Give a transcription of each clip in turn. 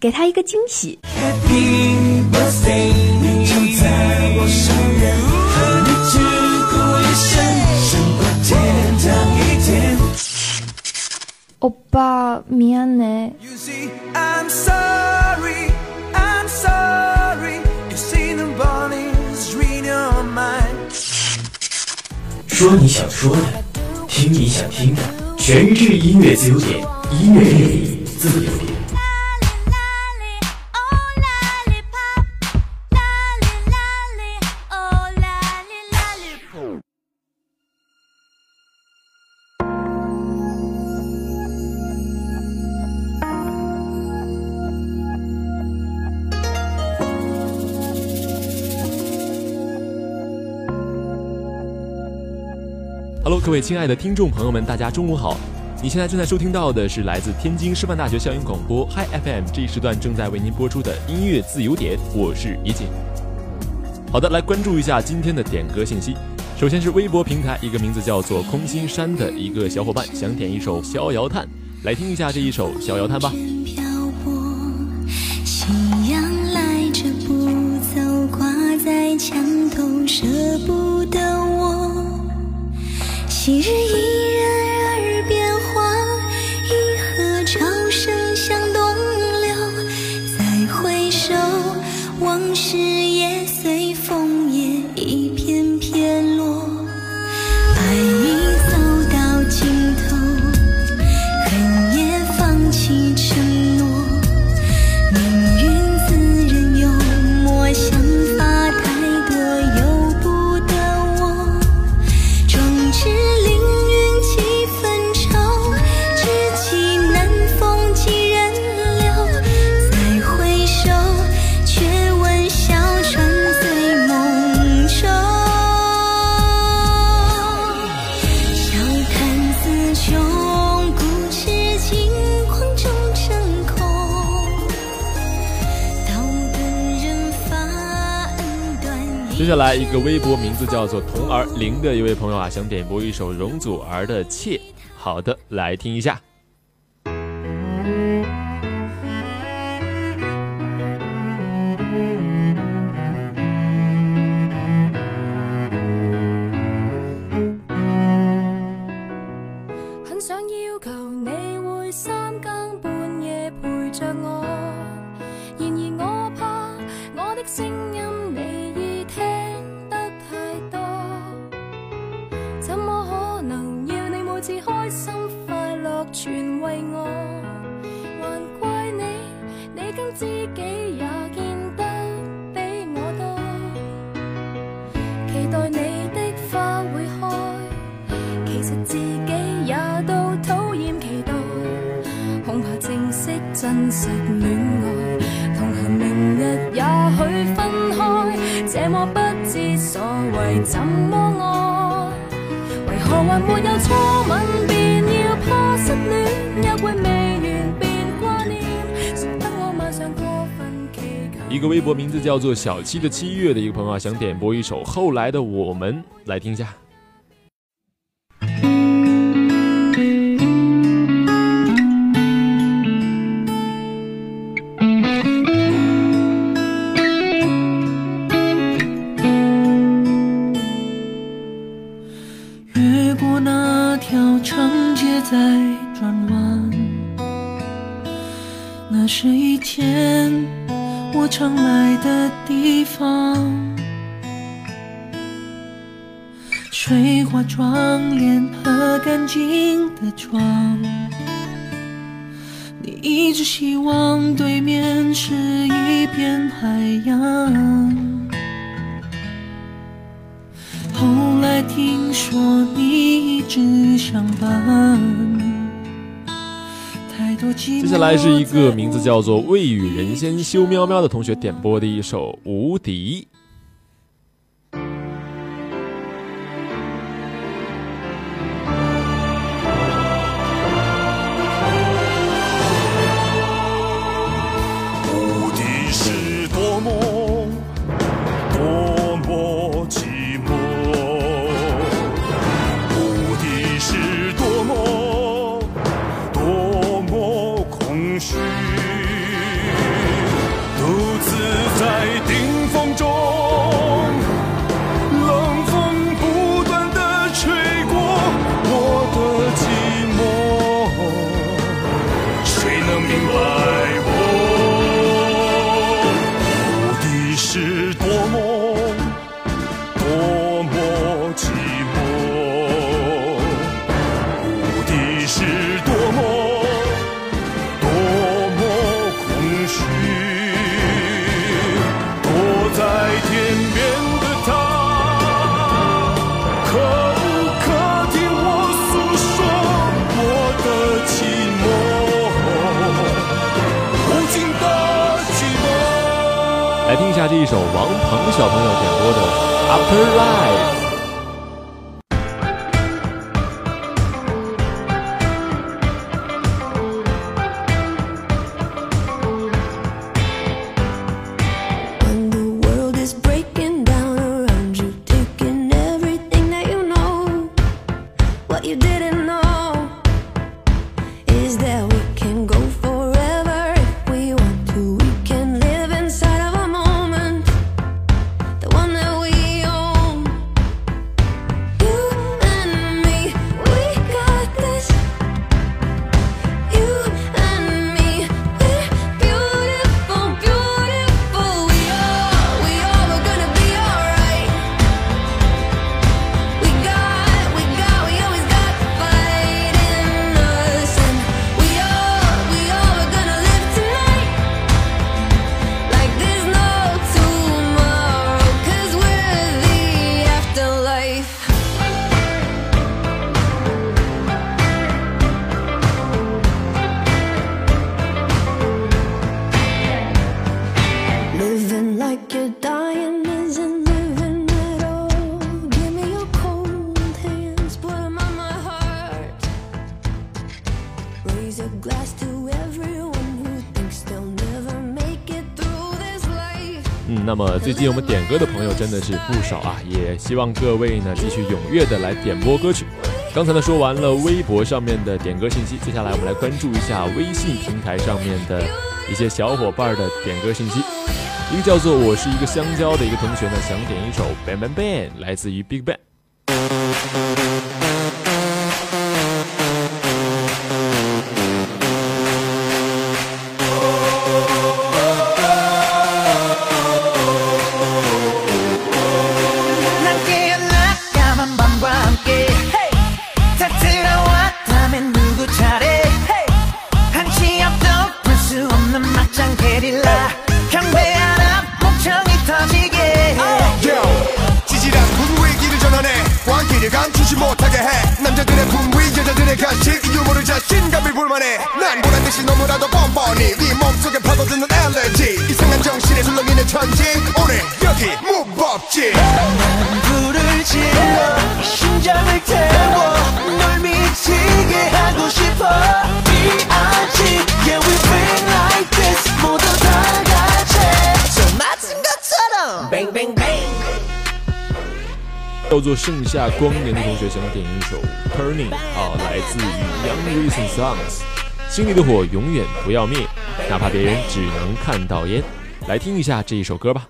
给他一个惊喜。 Happy birthday，你就在我身边，和你只过一生，胜过天堂一天。欧巴，미안해。 You see, I'm sorry, I'm sorry. You see the bodies read your mind. 说你想说的，听你想听的，全日制音乐自由点，音乐魅力自由点。 各位亲爱的听众朋友们，大家中午好！你现在正在收听到的是来自天津师范大学校园广播 Hi FM 这一时段正在为您播出的音乐自由点，我是怡景。好的，来关注一下今天的点歌信息。首先是微博平台，一个名字叫做空心山的一个小伙伴想点一首《逍遥叹》，来听一下这一首《逍遥叹》吧。昔日一。名字叫做童儿玲的一位朋友啊，想点播一首容祖儿的《妾》，好的，来听一下。一个微博名字叫做“小七的七月”的一个朋友啊，想点播一首《后来的我们》来听一下。静的窗你一直希望对面是一片海洋后来听说你一直上班接下来是一个名字叫做未语人先修喵喵的同学点播的一首无敌 me 一首王鹏小朋友点播的《Afterlife》。嗯，那么最近我们点歌的朋友真的是不少啊，也希望各位呢继续踊跃的来点播歌曲。刚才呢说完了微博上面的点歌信息，接下来我们来关注一下微信平台上面的一些小伙伴的点歌信息。一个叫做“我是一个香蕉”的一个同学呢，想点一首《Bang Bang Bang》，来自于 BigBang。 빈 제자들의 간식 유머를 자신감이 불만해 난 보란듯이 너무라도 뻔뻔히 네 몸속에 파고드는 엘레지 이상한 정신에 술렁이는 천지 오늘 여기 무법지 난 불을 질러 심장을 태워 널 미치게 하고 싶어 叫做盛夏光年的同学，想点一首 Turning，好，来自于 Young Reasons Songs，心里的火永远不要灭，哪怕别人只能看到烟。来听一下这一首歌吧。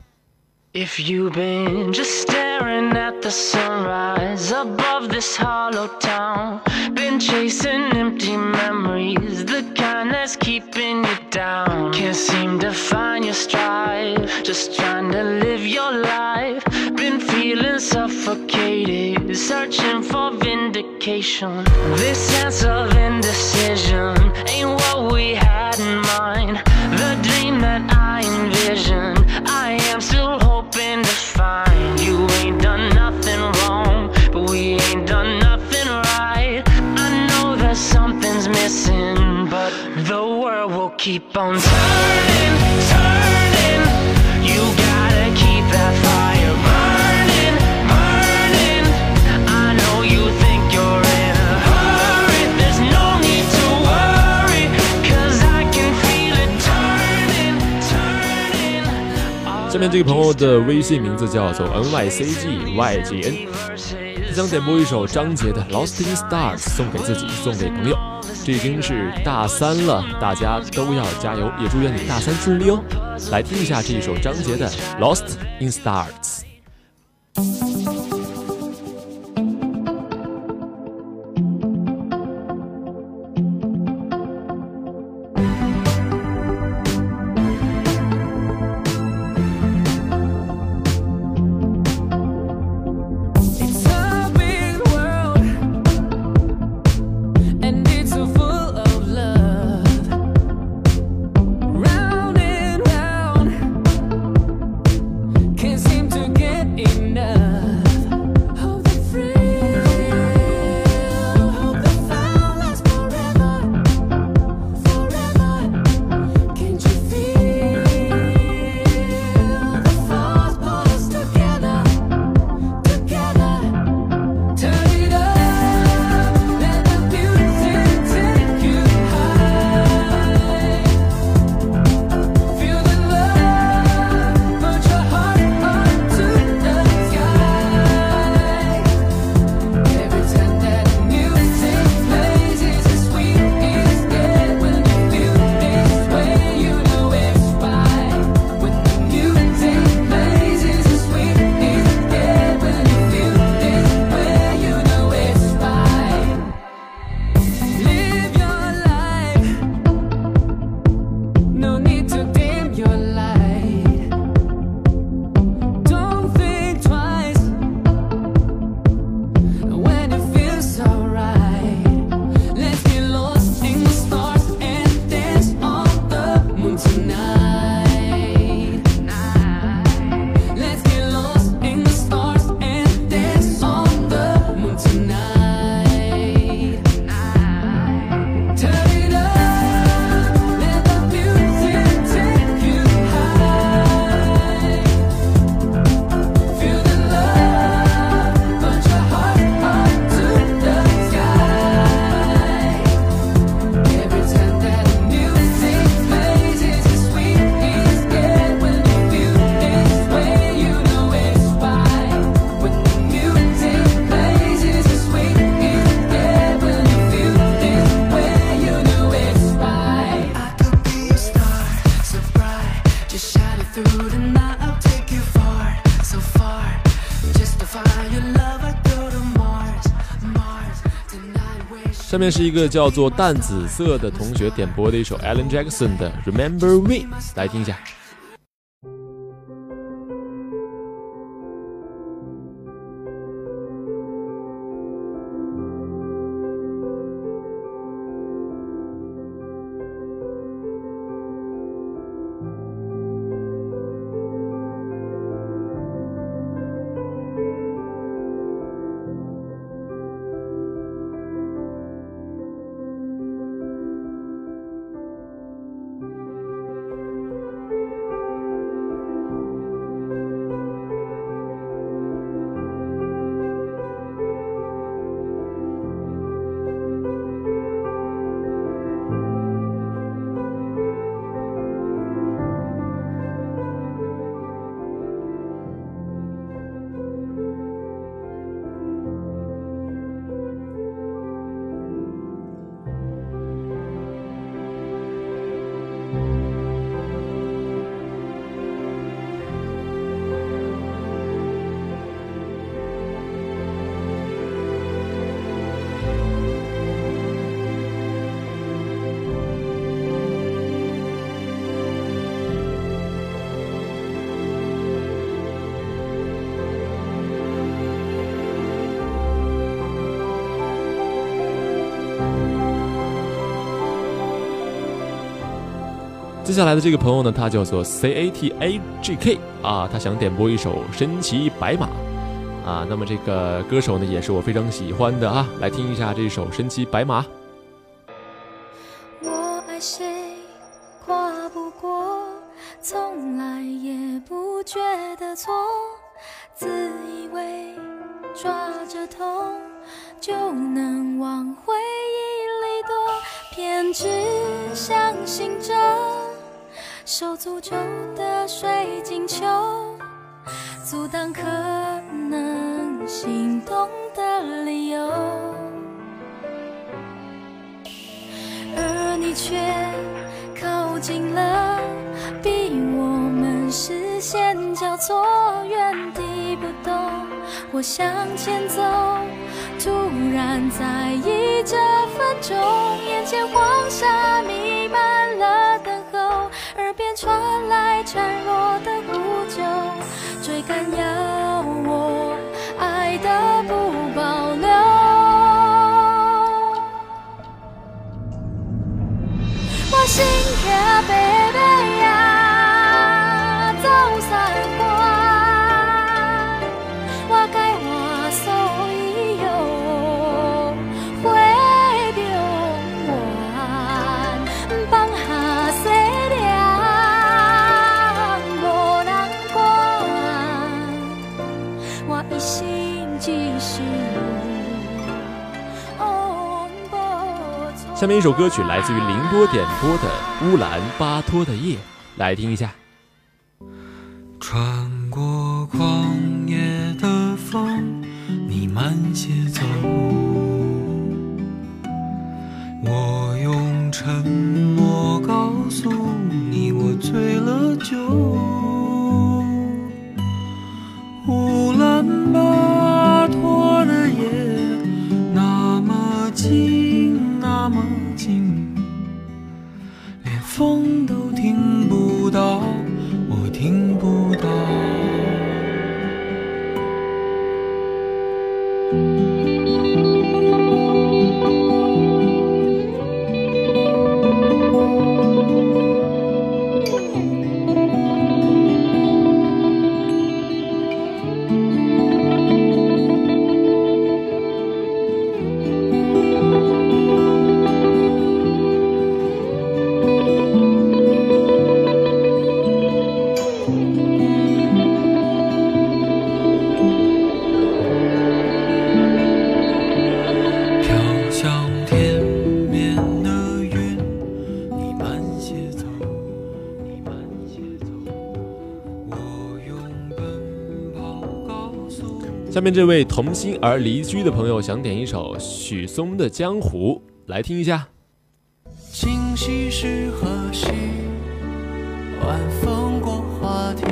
feeling suffocated, searching for vindication. This sense of indecision ain't what we had in mind. The dream that I envisioned, I am still hoping to find. You ain't done nothing wrong, but we ain't done nothing right. I know that something's missing, but the world will keep on turning, turning. 下面这个朋友的微信名字叫做 N Y C G Y G N，他想点播一首张杰的《Lost in Stars》送给自己，送给朋友。这已经是大三了，大家都要加油，也祝愿你大三顺利哦。来听一下这一首张杰的《Lost in Stars》。下面是一个叫做淡紫色的同学点播的一首 Alan Jackson 的 Remember We，来听一下。接下来的这个朋友呢，他叫做 C A T A G K 啊，他想点播一首《身骑白马》啊。那么这个歌手呢，也是我非常喜欢的啊，来听一下这首《身骑白马》。我爱谁，跨不过，从来也不觉得错，自以为抓着痛就能往回忆里躲，偏执相信着。手足揪的水晶球，阻挡可能心动的理由。而你却靠近了，逼我们视线交错，原地不动，我向前走，突然在意这分钟，眼前黄沙弥漫了。耳边传来孱弱的呼救，追赶要我。下面一首歌曲来自于宁波点播的《乌兰巴托的夜》，来听一下。穿过旷野的风，你慢些走。我用沉默告诉你，我醉了酒。乌兰巴。风都。面这位同心而离居的朋友想点一首许嵩的《江湖》，来听一下。今夕是何夕？晚风过花亭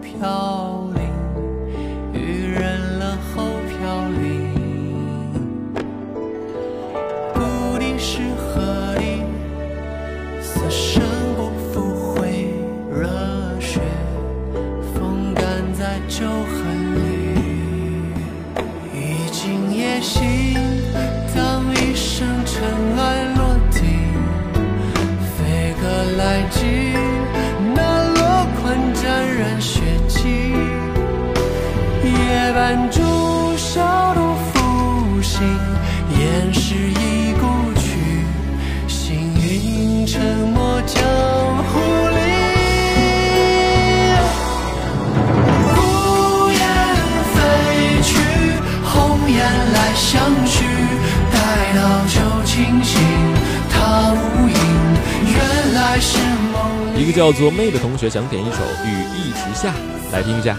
飘零，雨人了后飘零。故地是何地？此生不复回，热血风干在旧痕里。叫做妹的同学想点一首《雨一直下》，来听一下。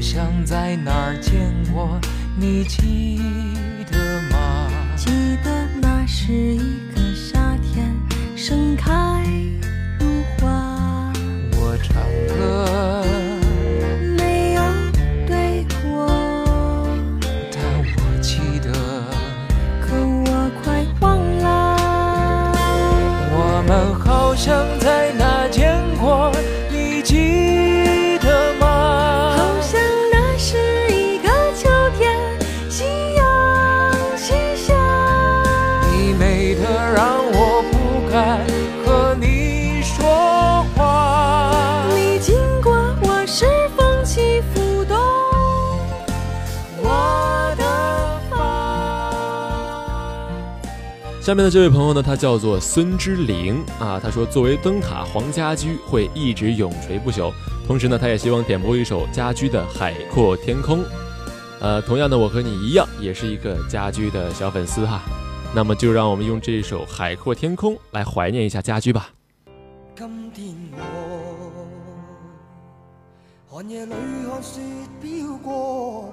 像在哪儿见过？你记得吗？记得那是一。下面的这位朋友呢，他叫做孙之灵啊，他说作为灯塔，黄家驹会一直永垂不朽。同时呢，他也希望点播一首家驹的《海阔天空》。呃，同样的，我和你一样，也是一个家居的小粉丝哈。那么就让我们用这首《海阔天空》来怀念一下家居吧。今天我寒夜里看雪飘过。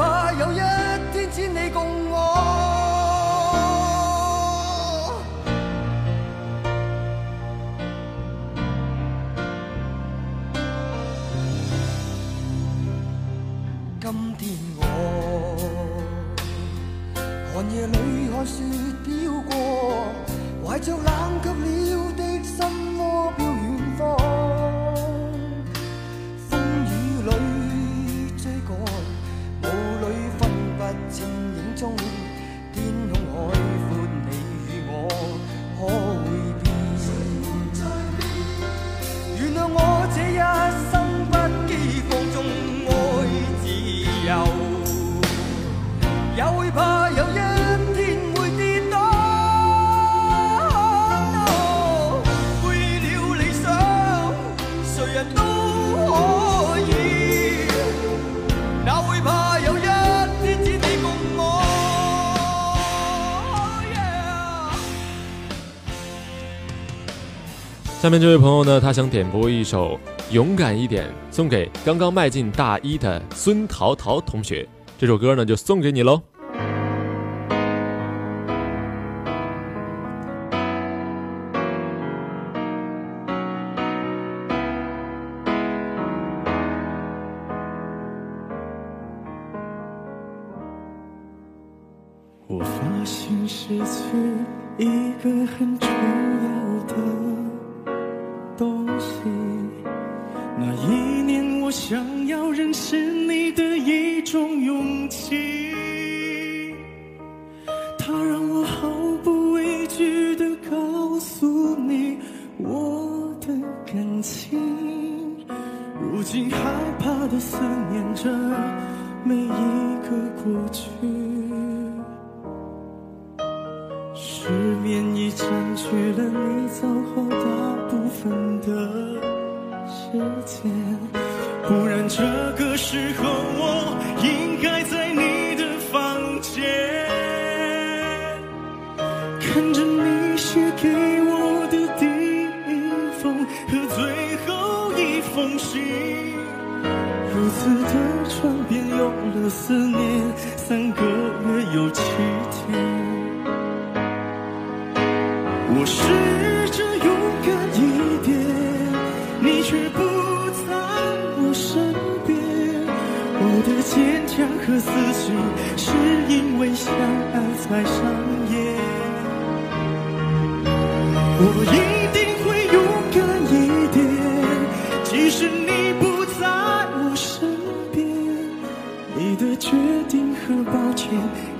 怕有一天只你共我。今天我寒夜里看雪飘过，怀着冷寞。下面这位朋友呢，他想点播一首《勇敢一点》，送给刚刚迈进大一的孙桃桃同学。这首歌呢，就送给你喽。我发现失去一个很重。竟害怕的思念着每一个过去。我一定会勇敢一点，即使你不在我身边。你的决定和抱歉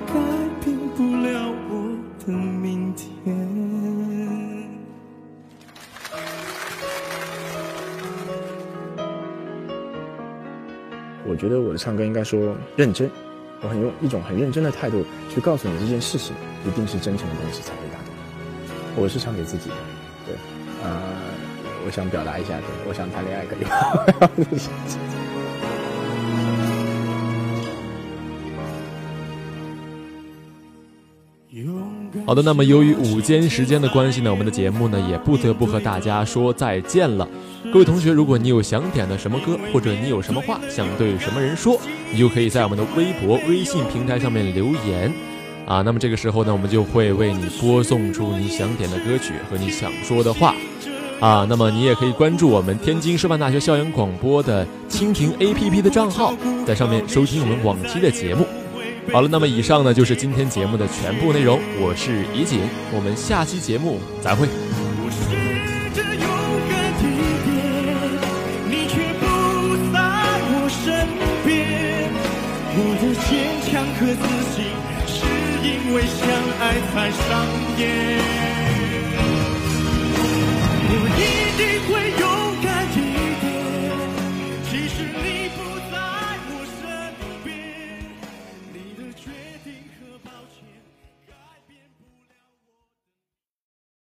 改变不了我的明天。我觉得我的唱歌应该说认真，我很用一种很认真的态度去告诉你这件事情，一定是真诚的东西才会打。我是唱给自己的，对，啊，我想表达一下，对，我想谈恋爱可以吗？好的，那么由于午间时间的关系呢，我们的节目呢也不得不和大家说再见了。各位同学，如果你有想点的什么歌，或者你有什么话想对什么人说，你就可以在我们的微博、微信平台上面留言。啊，那么这个时候呢，我们就会为你播送出你想点的歌曲和你想说的话。啊，那么你也可以关注我们天津师范大学校园广播的蜻蜓 APP 的账号，在上面收听我们往期的节目。好了，那么以上呢就是今天节目的全部内容。我是怡锦，我们下期节目再会。为相爱才上演，我一定会有。